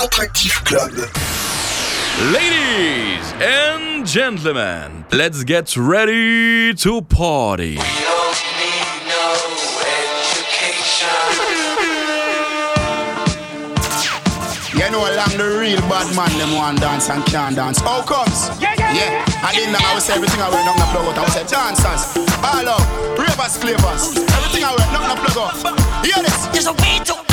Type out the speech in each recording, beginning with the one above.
Attractif Club. Ladies and gentlemen, let's get ready to party. You know, along the real bad man, them want dance and can't dance. How comes? Yeah, yeah, yeah. yeah. And then I was everything I wear, not plug out. I was dancers, all up, ravers, flavors. Everything I wear, not plug out. Hear this? There's a way to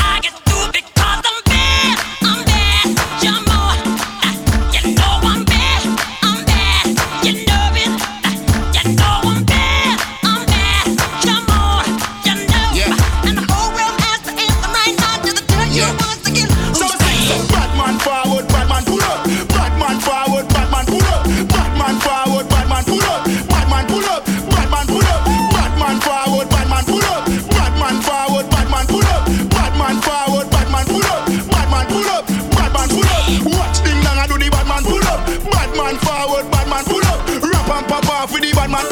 off with the bad man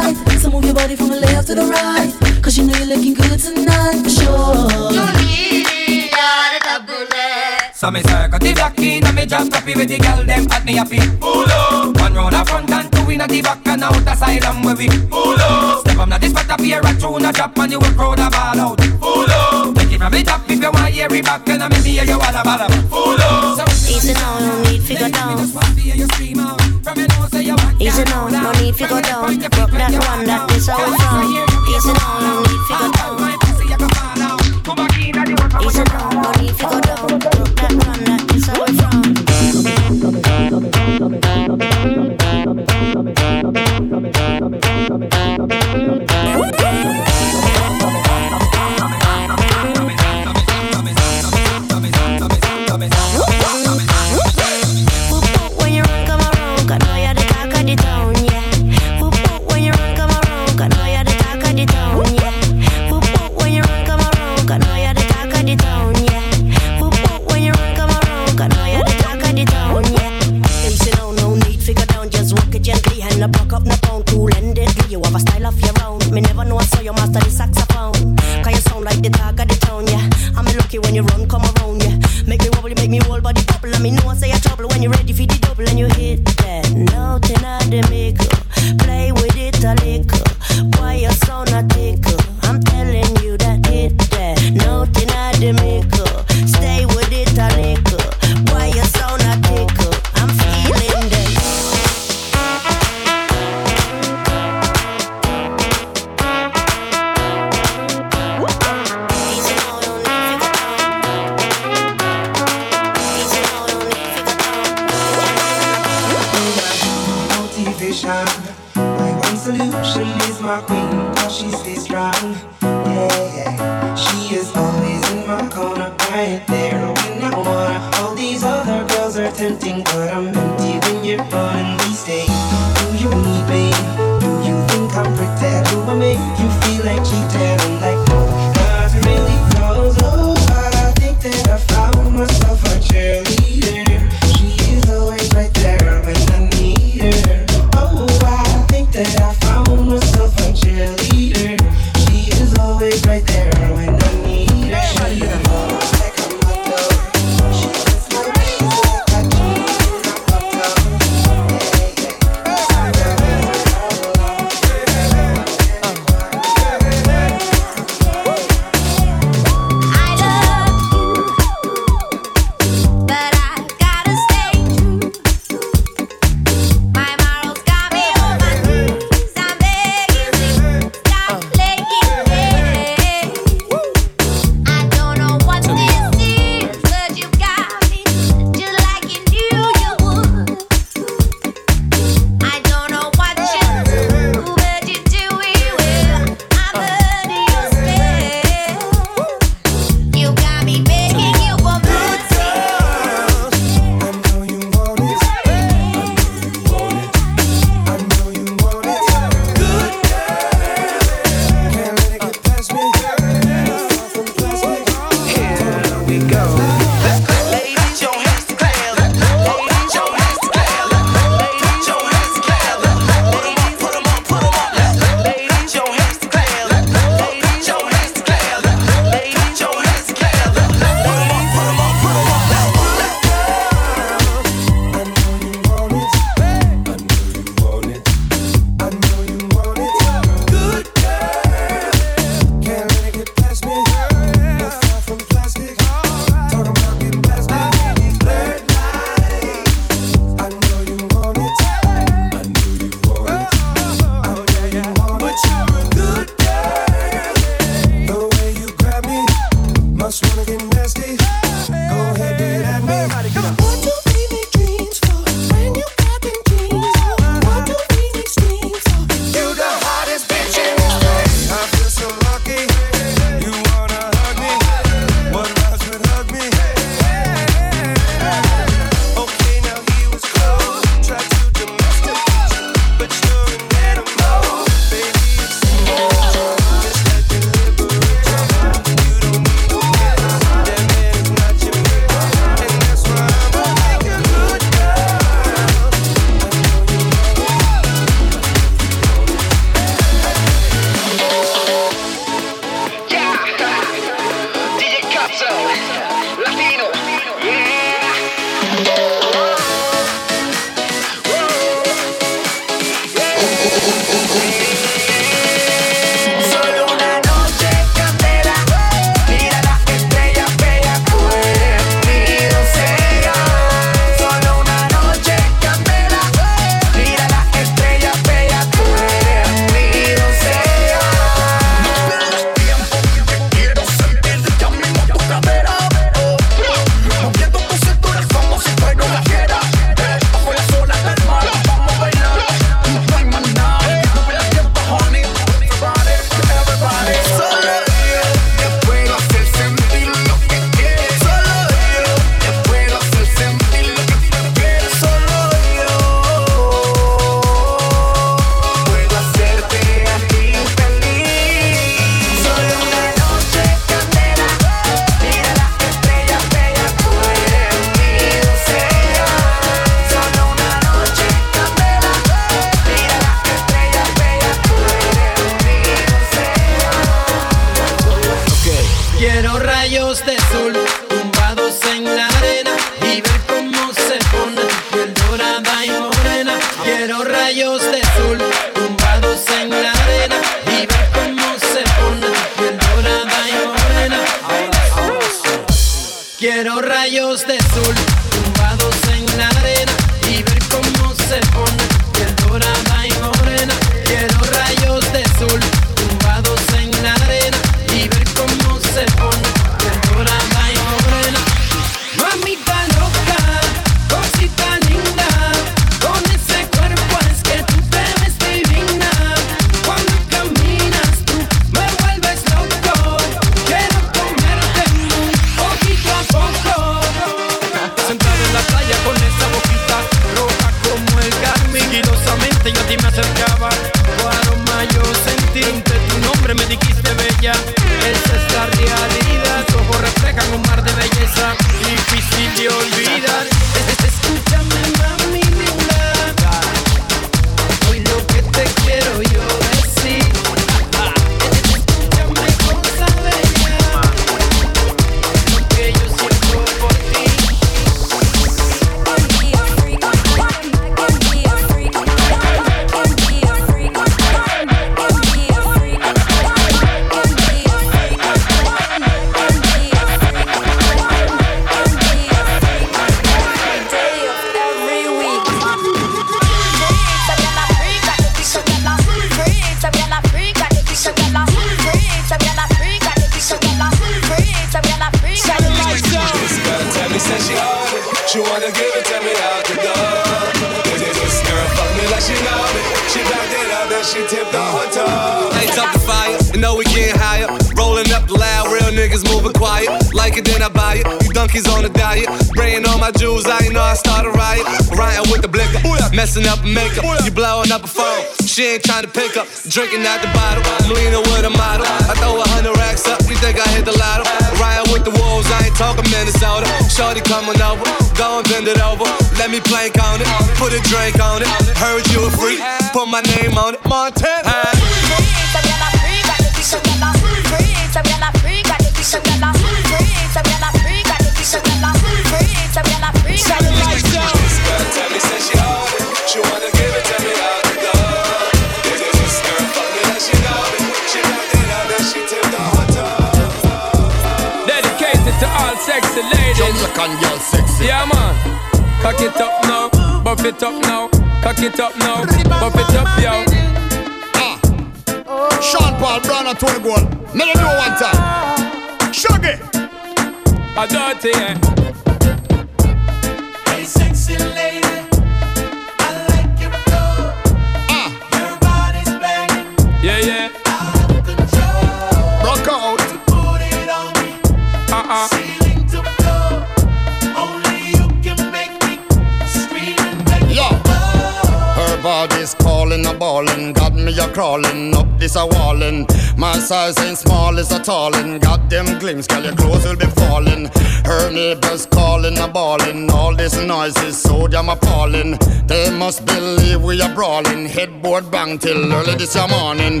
crawling up this a wallin'. My size ain't small, as a tallin'. Got them glimpse, girl, your clothes will be falling. Her neighbors calling a bawling. All this noise is so damn appalling. They must believe we are brawling. Headboard bang till early this morning.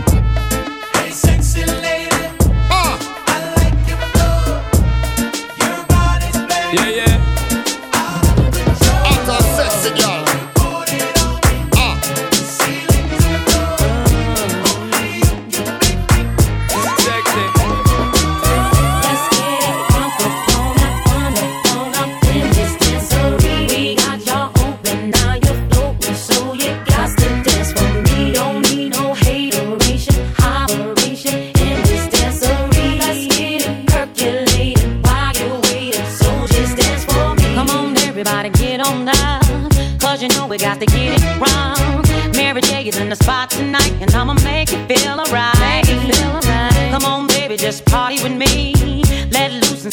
Hey, sexy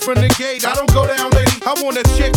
from the gate. I don't go down, lady. I want a check.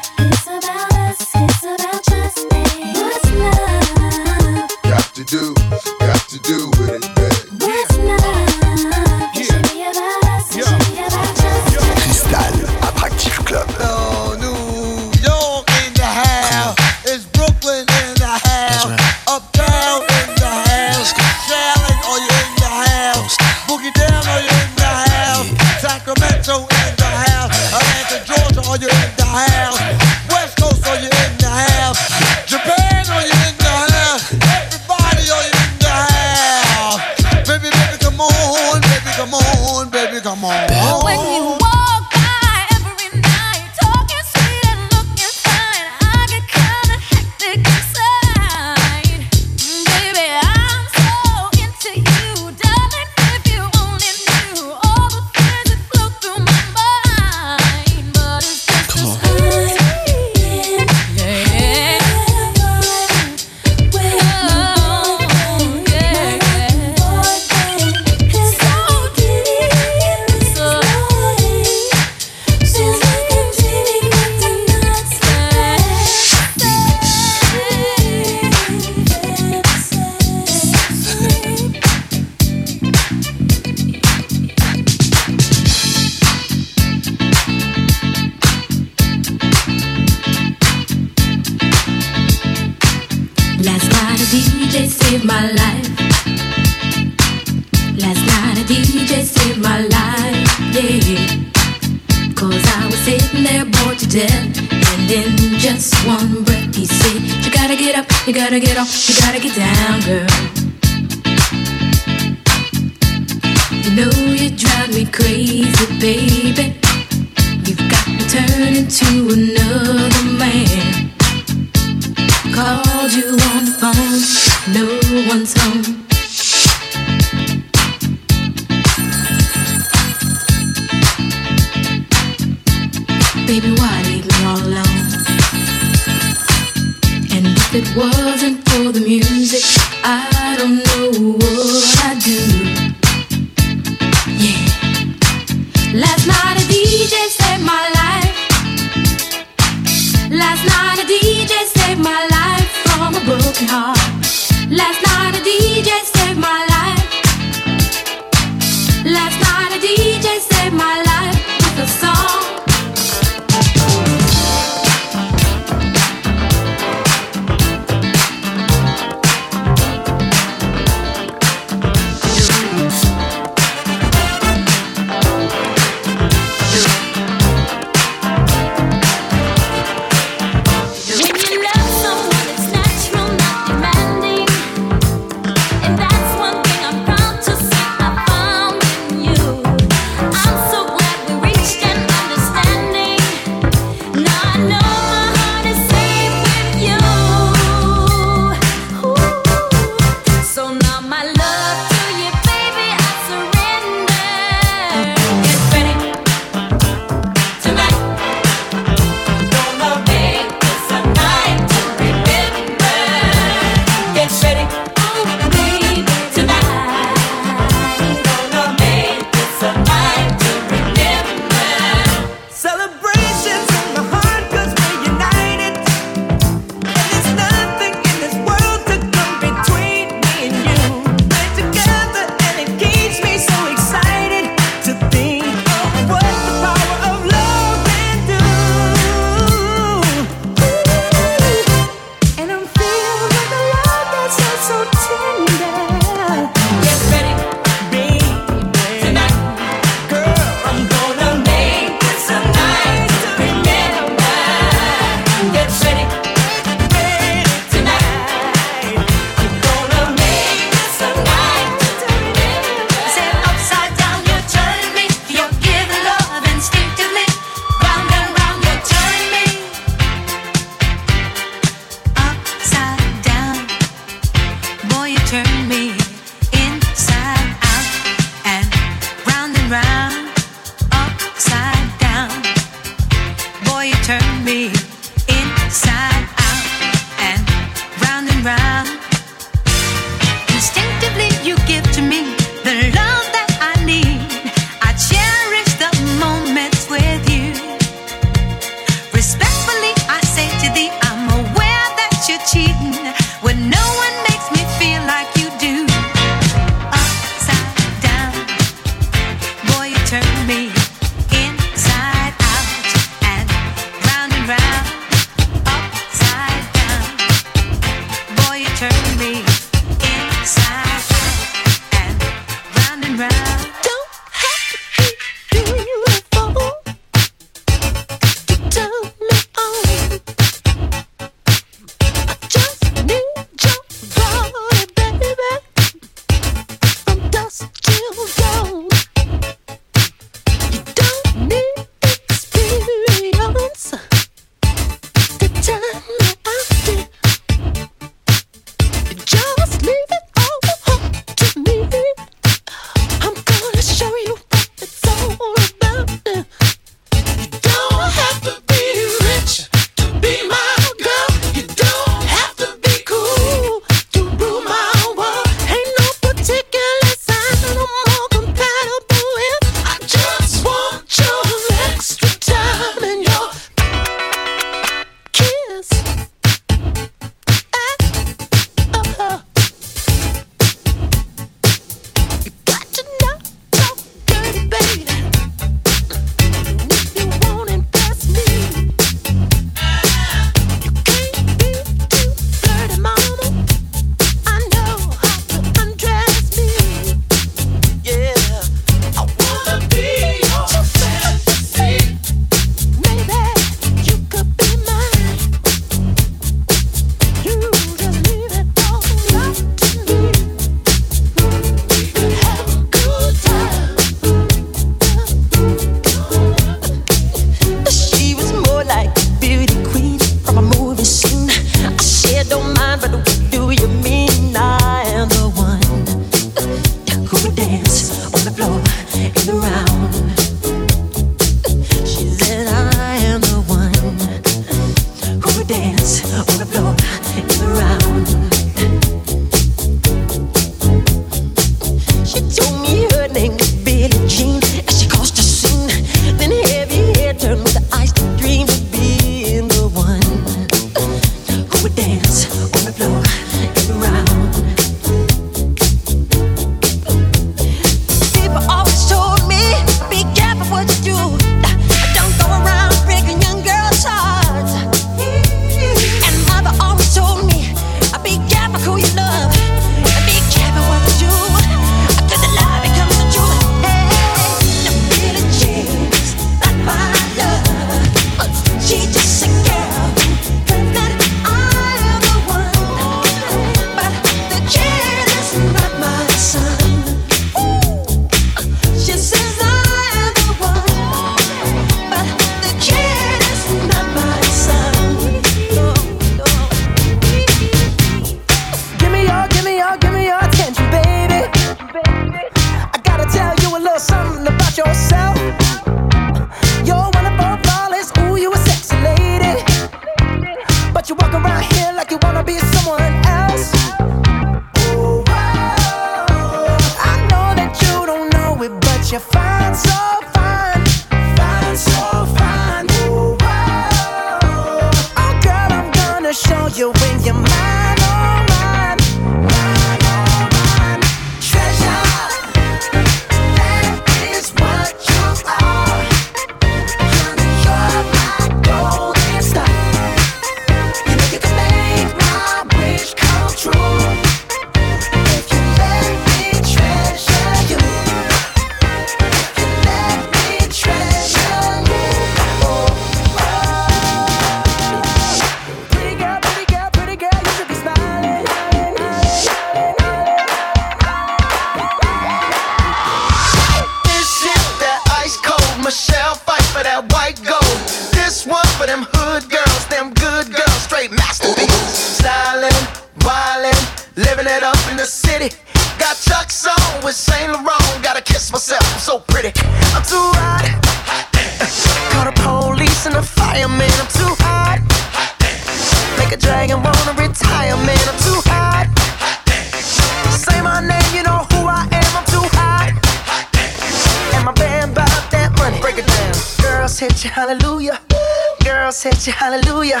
hallelujah.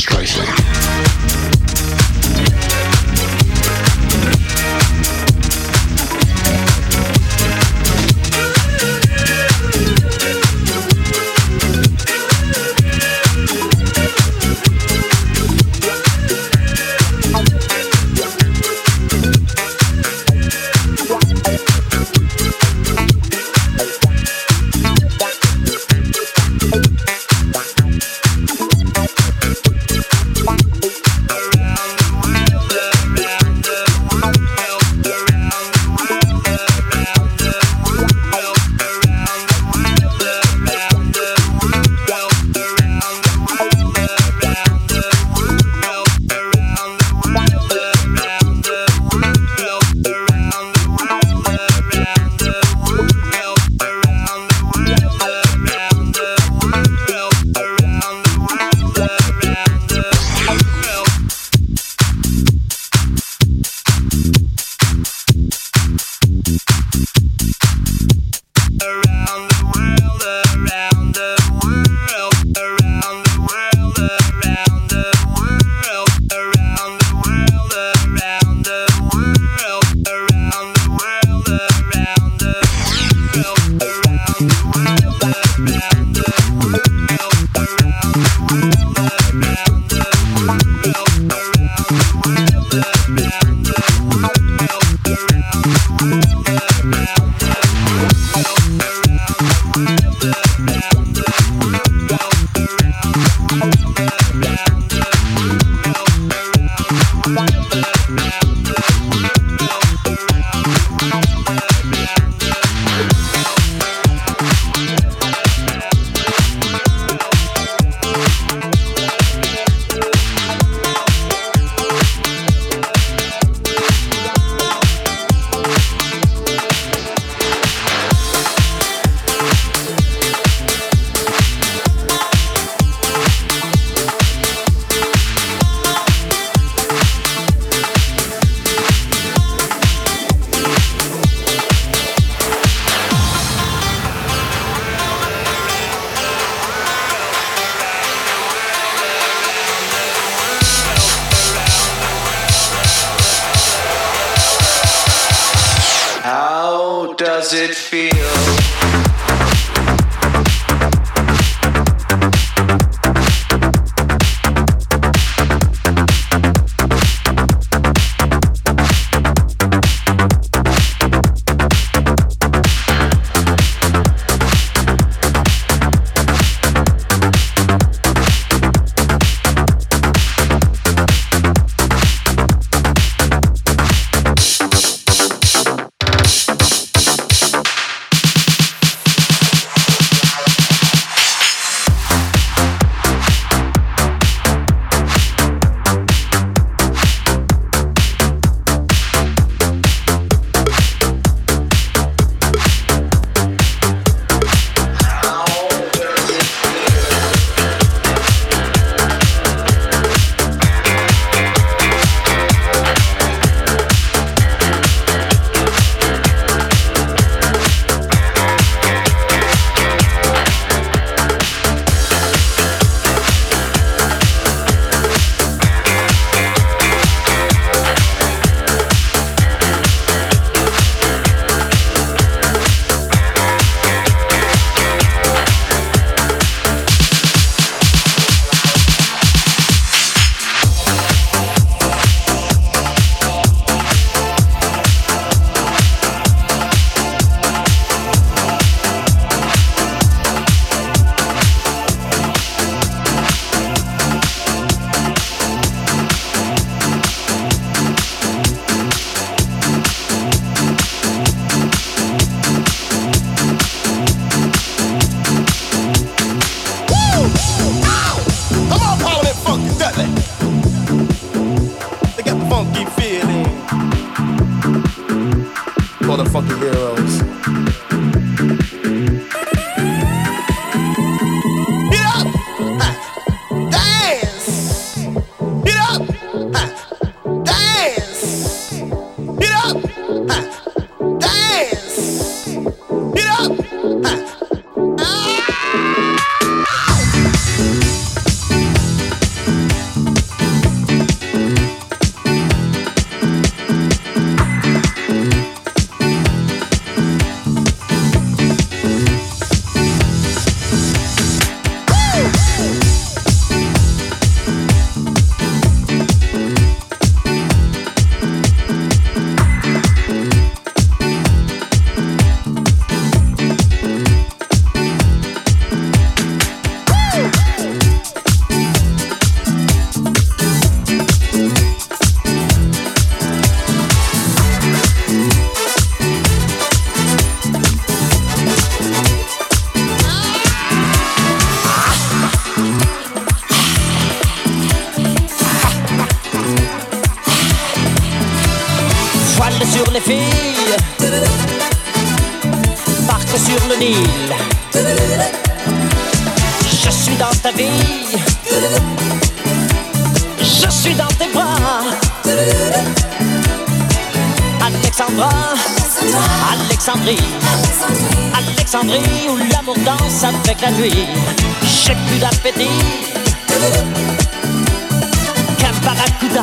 Streisand. Parle sur les filles Parc sur le Nil Je suis dans ta vie Je suis dans tes bras Alexandra Alexandrie Alexandrie où l'amour danse avec la nuit J'ai plus d'appétit Qu'un barracuda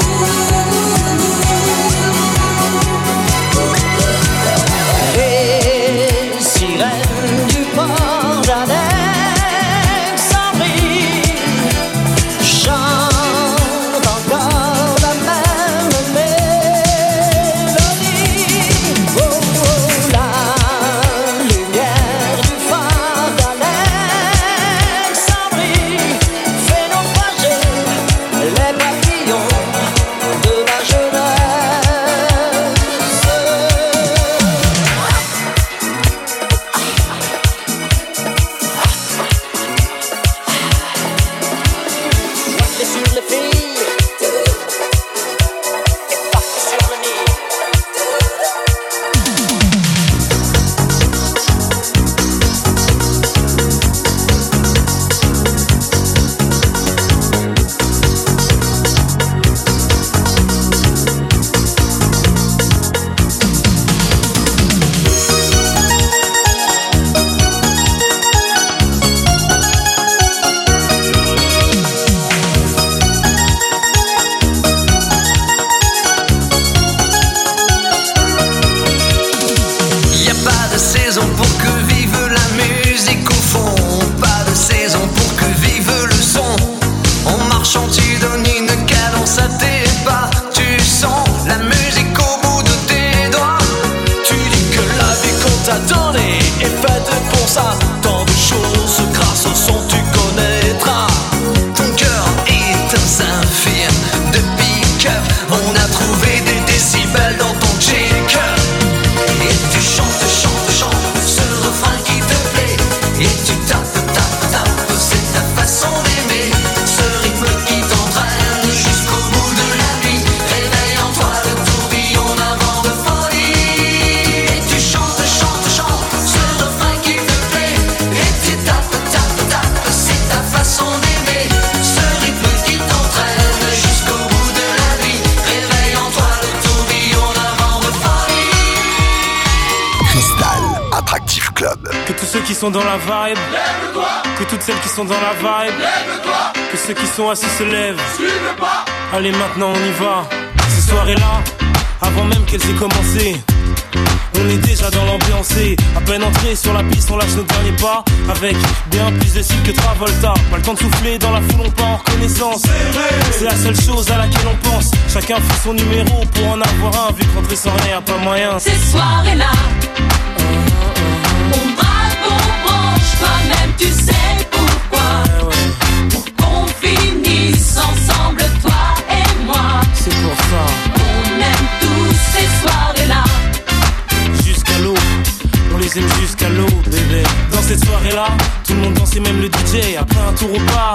dans la vibe. Lève-toi. Que ceux qui sont assis se lèvent. Suis Allez, maintenant on y va. Cette soirée là avant même Qu'elle aient commencé. On est déjà dans l'ambiance à peine entré sur la piste, on lâche nos derniers pas avec bien plus de style que Travolta. Pas le temps de souffler dans la foule, on part en reconnaissance. C'est la seule chose à laquelle on pense. Chacun fait son numéro pour en avoir un, vu qu'entrer sans rien, pas moyen. Ces soirées-là, on m'a on branche, toi-même tu sais.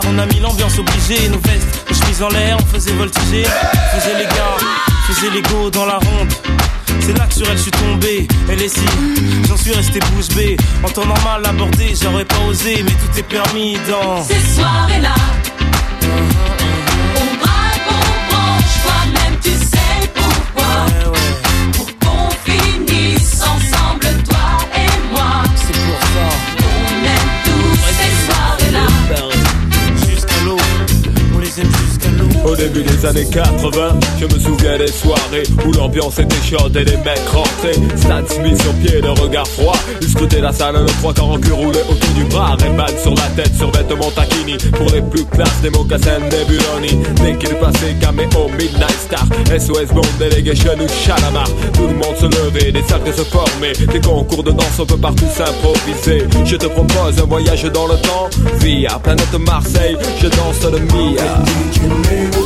on a mis l'ambiance obligée, nos vestes, nos chemises en l'air, on faisait voltiger, faisait les gars, faisait les go dans la ronde. C'est là que sur elle je suis tombé, elle est si J'en suis resté bouche bée En temps normal abordé j'aurais pas osé Mais tout est permis dans Cette soirée là On braque, on branche Toi-même tu sais pourquoi eh début des années 80 Je me souviens des soirées où l'ambiance était chaude et les mecs rentraient Stats mis sur pied, le regard froid Ils scrutaient la salle, le trois corps en cul roulé autour du bras Rayman sur la tête, sur vêtements taquini Pour les plus classes, des mocassins, des buloni Dès qu'il passait, au midnight star SOS bon, Delegation ou Chalamar Tout le monde se levait, des cercles se formaient Des concours de danse, on peut partout s'improviser Je te propose un voyage dans le temps Via planète Marseille, je danse le Mia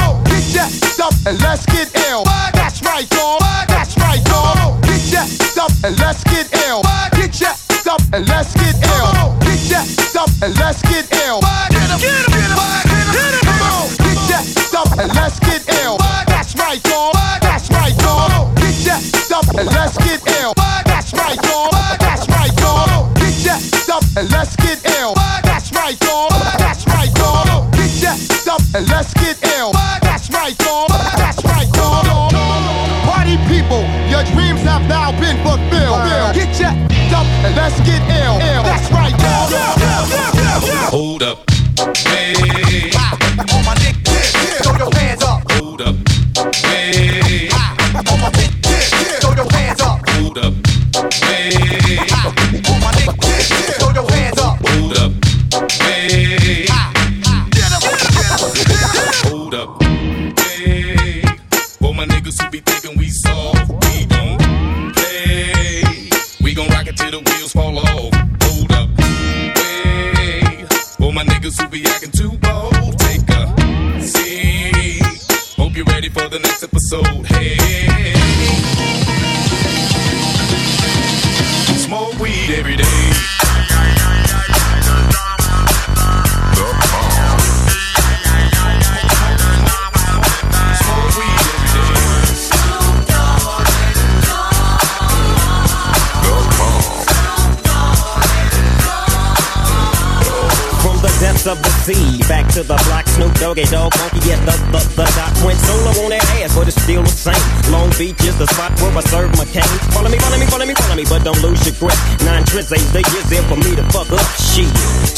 up and let's get ill. That's right, y'all. That's right, y'all. Get your up and let's get ill. Get your up and let's get ill. Get your up and let's get ill.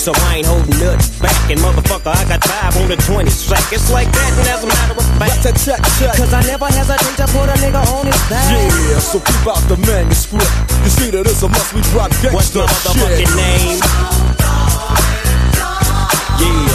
so I ain't holding nothing back. And motherfucker, I got five on the 20 sack. It's like that, and as a matter of fact, cause I never hesitate to put a nigga on his back. Yeah, so keep out the manuscript. You see that it's a must we drop gangsta What's the motherfucking shit. name? Yeah.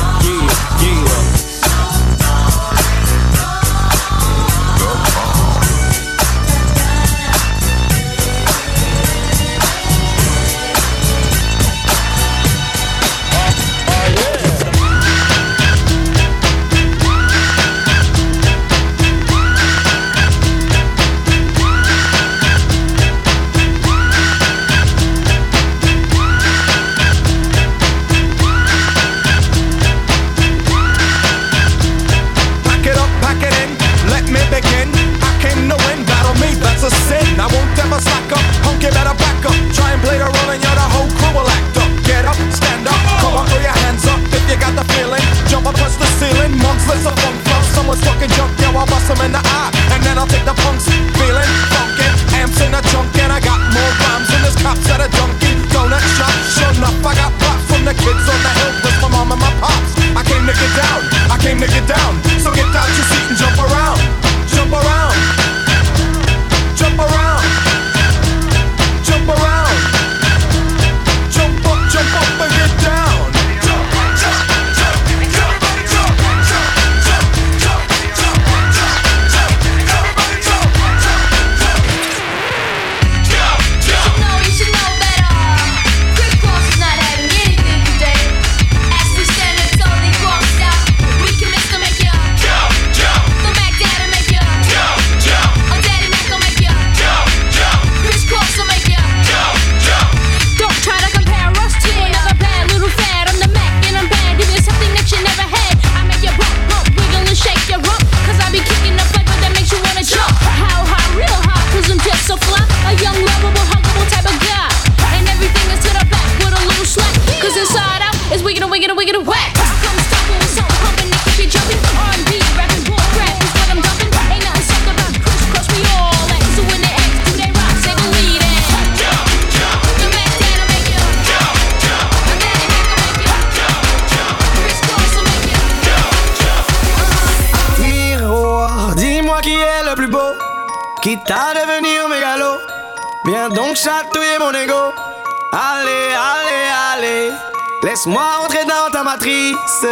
Laisse-moi entrer dans ta matrice,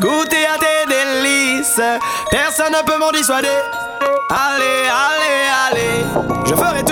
goûter à tes délices. Personne ne peut m'en dissuader. Allez, allez, allez, je ferai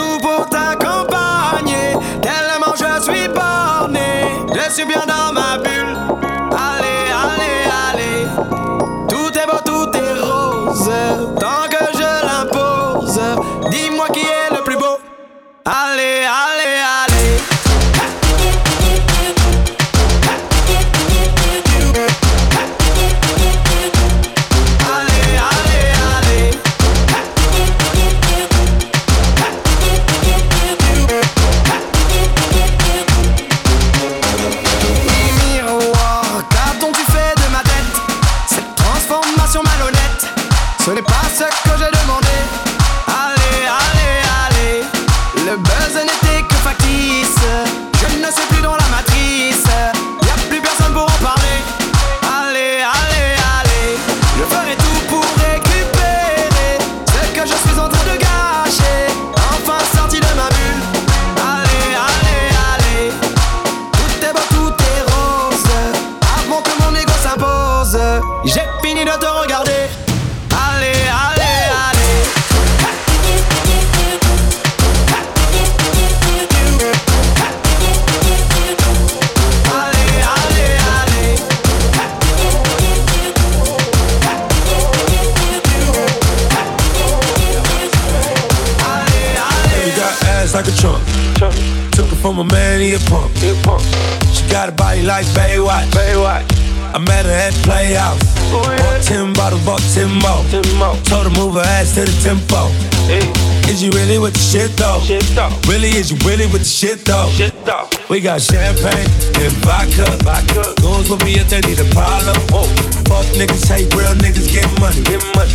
hip pump. Hip pump. She got a body like Baywatch. Baywatch. I met her at the playoffs. Bought ten bottles, bought ten more. ten more. Told her move her ass to the tempo. Hey. Is you really with the shit though? shit though? Really, is you really with the shit though? Shit though. We got champagne and vodka. vodka. Goons with me if they need a problem. Whoa. Fuck niggas, hate real niggas, get money. Get money.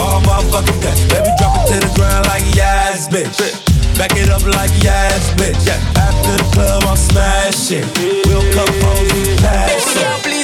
All motherfucking day. Baby, drop it to the ground like yes, bitch. bitch. Back it up like yes, bitch. Yeah. After the club, I'm smashing. We'll come home, we pass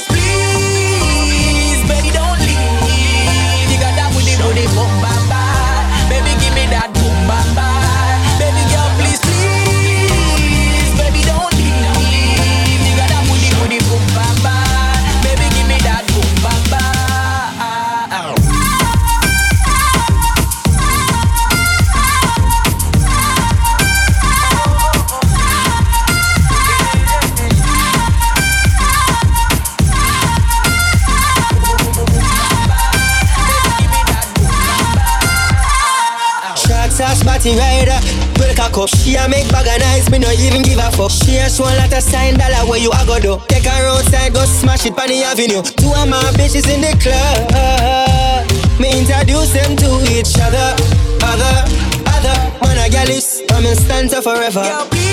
party rider. Break a cup. She a make bag and ice, me no even give a fuck. She a show a sign dollar where you a go do. Take her outside, go smash it on the avenue. Two of my bitches in the club. Me introduce them to each other. Other, other. Man, I get this. I'm in stanza forever. Yo,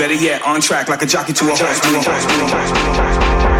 Better yet, on track like a jockey to a horse.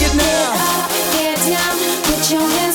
Get down, get down, put your hands